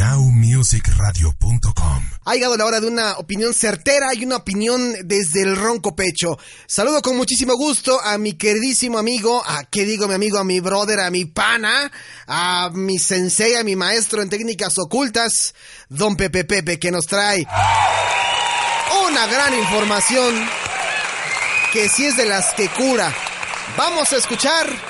NowMusicRadio.com Ha llegado la hora de una opinión certera y una opinión desde el ronco pecho. Saludo con muchísimo gusto a mi queridísimo amigo, a qué digo mi amigo, a mi brother, a mi pana, a mi sensei, a mi maestro en técnicas ocultas, don Pepe Pepe, que nos trae una gran información que si es de las que cura. Vamos a escuchar.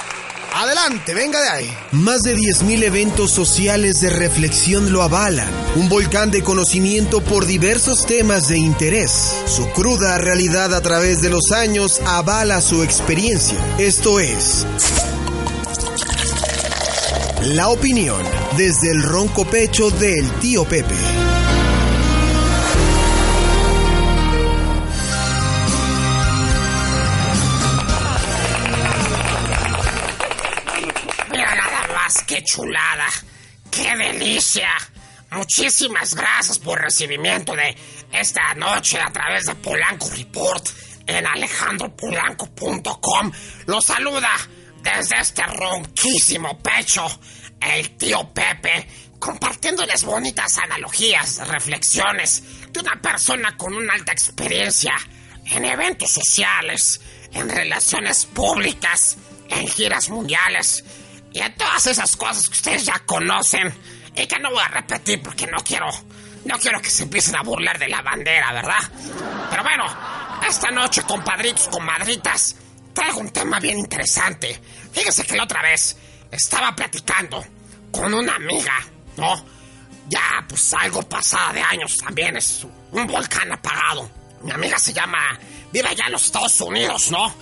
Adelante, venga de ahí. Más de 10.000 eventos sociales de reflexión lo avalan. Un volcán de conocimiento por diversos temas de interés. Su cruda realidad a través de los años avala su experiencia. Esto es... La opinión desde el ronco pecho del tío Pepe. Chulada, qué delicia. Muchísimas gracias por recibimiento de esta noche a través de Polanco Report en alejandropolanco.com. Los saluda desde este ronquísimo pecho el tío Pepe, compartiéndoles bonitas analogías, reflexiones de una persona con una alta experiencia en eventos sociales, en relaciones públicas, en giras mundiales y en todas esas cosas que ustedes ya conocen y que no voy a repetir porque no quiero, no quiero que se empiecen a burlar de la bandera, ¿verdad? Pero bueno, esta noche, compadritos, comadritas, traigo un tema bien interesante. Fíjense que la otra vez estaba platicando con una amiga, ¿no? Ya, pues algo pasada de años también, es un volcán apagado. Mi amiga se llama, vive allá en los Estados Unidos, ¿no?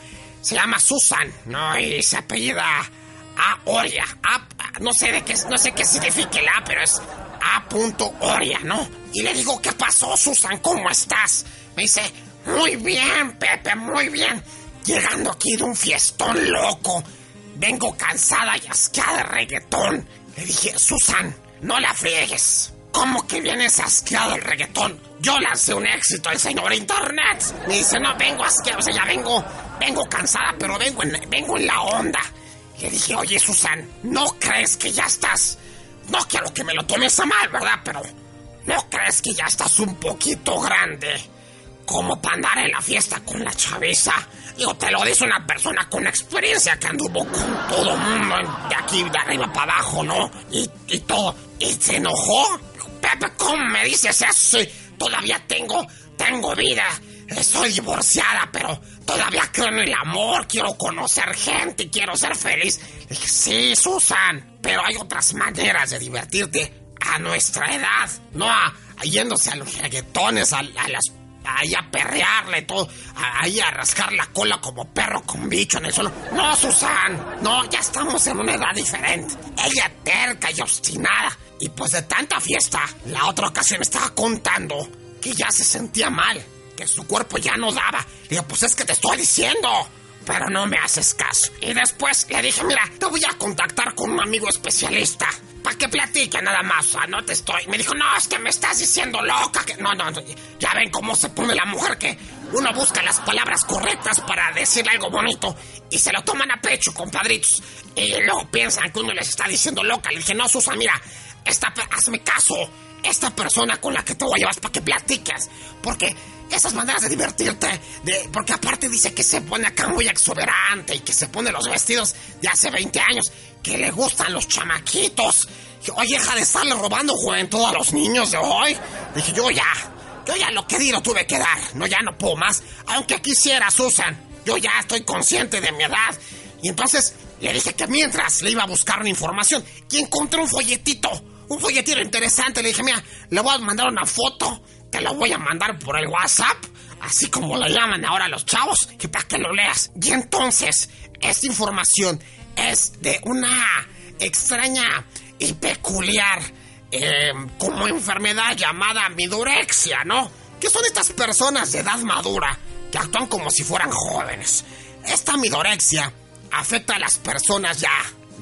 Se llama Susan, ¿no? Y se apellida A. Oria. A, no sé de qué, no sé qué significa el A, pero es A. Oria, ¿no? Y le digo, ¿qué pasó, Susan? ¿Cómo estás? Me dice, muy bien, Pepe, muy bien. Llegando aquí de un fiestón loco. Vengo cansada y asqueada de reggaetón. Le dije, Susan, no la friegues. ¿Cómo que vienes asqueado del reggaetón? Yo lancé un éxito al señor Internet. Me dice, no, vengo asqueado, o sea, ya vengo, vengo cansada, pero vengo en, vengo en la onda. Le dije, oye, Susan, ¿no crees que ya estás? No quiero que me lo tomes a mal, ¿verdad? Pero ¿no crees que ya estás un poquito grande? Como para andar en la fiesta con la chaviza. Digo, te lo dice una persona con experiencia que anduvo con todo mundo de aquí, de arriba para abajo, ¿no? Y, y todo. Y se enojó. Pepe, ¿cómo me dices eso? Todavía tengo, tengo vida. Estoy divorciada, pero todavía creo en el amor. Quiero conocer gente y quiero ser feliz. Sí, Susan, pero hay otras maneras de divertirte a nuestra edad. No a, yéndose a los reggaetones, a, a las ahí a perrearle todo, ahí a rascar la cola como perro con bicho en el suelo. No, Susan, no, ya estamos en una edad diferente. Ella terca y obstinada. Y pues de tanta fiesta, la otra ocasión estaba contando que ya se sentía mal, que su cuerpo ya no daba. Le digo, pues es que te estoy diciendo. Pero no me haces caso. Y después le dije, mira, te voy a contactar con un amigo especialista. Para que platique nada más, o sea, no te estoy. Me dijo, no, es que me estás diciendo loca. Que... No, no, no, ya ven cómo se pone la mujer que uno busca las palabras correctas para decirle algo bonito y se lo toman a pecho, compadritos. Y luego piensan que uno les está diciendo loca. Le dije, no, Susan, mira, esta, hazme caso. Esta persona con la que te voy a llevar para que platiques. Porque esas maneras de divertirte, de, porque aparte dice que se pone acá muy exuberante y que se pone los vestidos de hace 20 años, que le gustan los chamaquitos. Oye, deja de estarle robando juventud a los niños de hoy. Dije, yo ya, yo ya lo que di lo tuve que dar. No, ya no puedo más. Aunque quisiera, Susan, yo ya estoy consciente de mi edad. Y entonces le dije que mientras le iba a buscar una información y encontré un folletito, un folletito interesante. Le dije, mira, le voy a mandar una foto, te lo voy a mandar por el WhatsApp, así como lo llaman ahora los chavos, y para que lo leas. Y entonces, esta información es de una extraña y peculiar eh, como enfermedad llamada midorexia, ¿no? Que son estas personas de edad madura que actúan como si fueran jóvenes. Esta midorexia afecta a las personas ya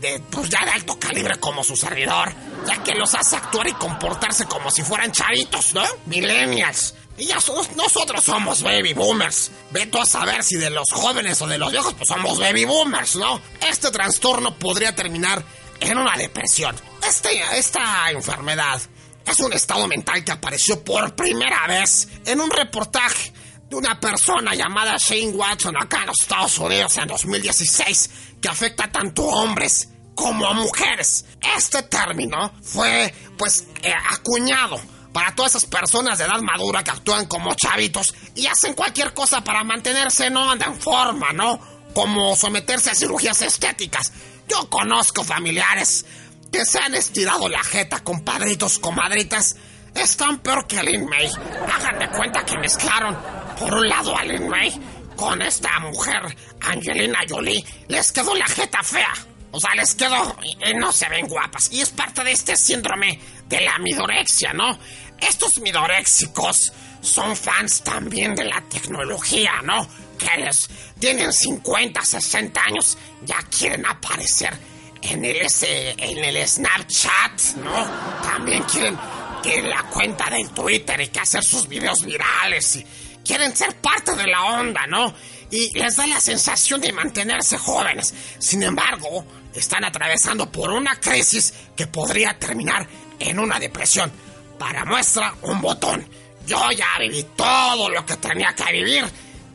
de, pues ya de alto calibre como su servidor, ya que los hace actuar y comportarse como si fueran chavitos, ¿no? Millennials. Y ya nosotros somos baby boomers. Veto a saber si de los jóvenes o de los viejos, pues somos baby boomers, ¿no? Este trastorno podría terminar en una depresión. Este, esta enfermedad es un estado mental que apareció por primera vez en un reportaje de una persona llamada Shane Watson acá en los Estados Unidos en 2016 que afecta tanto a hombres como a mujeres. Este término fue pues eh, acuñado para todas esas personas de edad madura que actúan como chavitos y hacen cualquier cosa para mantenerse no en forma, ¿no? Como someterse a cirugías estéticas. Yo conozco familiares que se han estirado la jeta, compadritos, comadritas. Están peor que Lin May. Háganme cuenta que mezclaron, por un lado, a Lin May con esta mujer, Angelina Jolie. Les quedó la jeta fea. O sea, les quedó y no se ven guapas. Y es parte de este síndrome de la midorexia, ¿no? Estos midoréxicos son fans también de la tecnología, ¿no? Que les tienen 50, 60 años, ya quieren aparecer en el, en el Snapchat, ¿no? También quieren que la cuenta del Twitter y que hacer sus videos virales y quieren ser parte de la onda, ¿no? Y les da la sensación de mantenerse jóvenes. Sin embargo, están atravesando por una crisis que podría terminar en una depresión. Para muestra, un botón. Yo ya viví todo lo que tenía que vivir.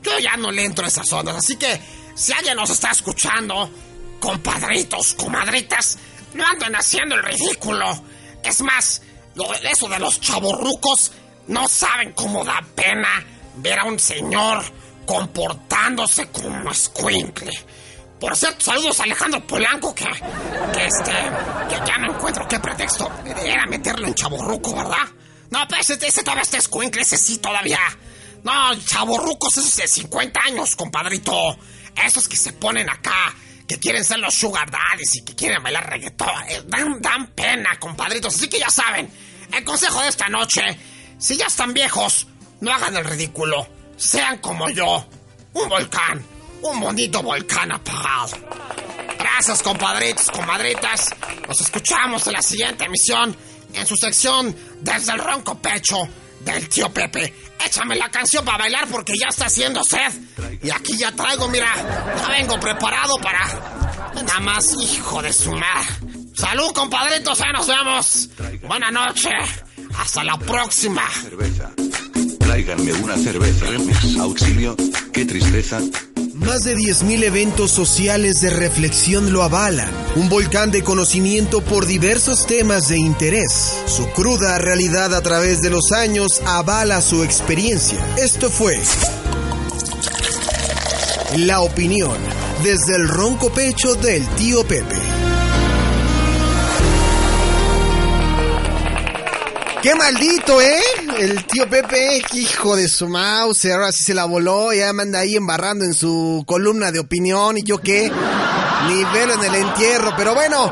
Yo ya no le entro a esas ondas. Así que, si alguien nos está escuchando, compadritos, comadritas, no anden haciendo el ridículo. Es más, lo, eso de los chavorrucos, no saben cómo da pena ver a un señor comportándose como escuincle. Por cierto, saludos a Alejandro Polanco, que, que este, que ya no encuentro qué pretexto era meterlo en chaborruco, ¿verdad? No, pues ese, todavía está escuincle, ese sí todavía. No, chaborrucos esos de 50 años, compadrito. Esos que se ponen acá que quieren ser los sugar daddies y que quieren bailar reggaetón. Eh, dan, dan pena, compadritos. Así que ya saben, el consejo de esta noche, si ya están viejos, no hagan el ridículo. Sean como yo, un volcán, un bonito volcán apagado. Gracias, compadritos, comadritas. Nos escuchamos en la siguiente emisión en su sección Desde el ronco pecho del tío Pepe. Échame la canción para bailar porque ya está haciendo sed. Y aquí ya traigo, mira, ya vengo preparado para... Nada más, hijo de su madre. Salud, compadritos, ya nos vemos. Buenas noches. Hasta la próxima. Cerveza. Tráiganme una cerveza. Auxilio. Qué tristeza. Más de 10.000 eventos sociales de reflexión lo avalan. Un volcán de conocimiento por diversos temas de interés. Su cruda realidad a través de los años avala su experiencia. Esto fue La opinión desde el ronco pecho del tío Pepe. ¡Qué maldito, eh! El tío Pepe, hijo de su mouse, ahora sí se la voló, ya me anda ahí embarrando en su columna de opinión y yo qué, ni velo en el entierro, pero bueno,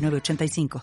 85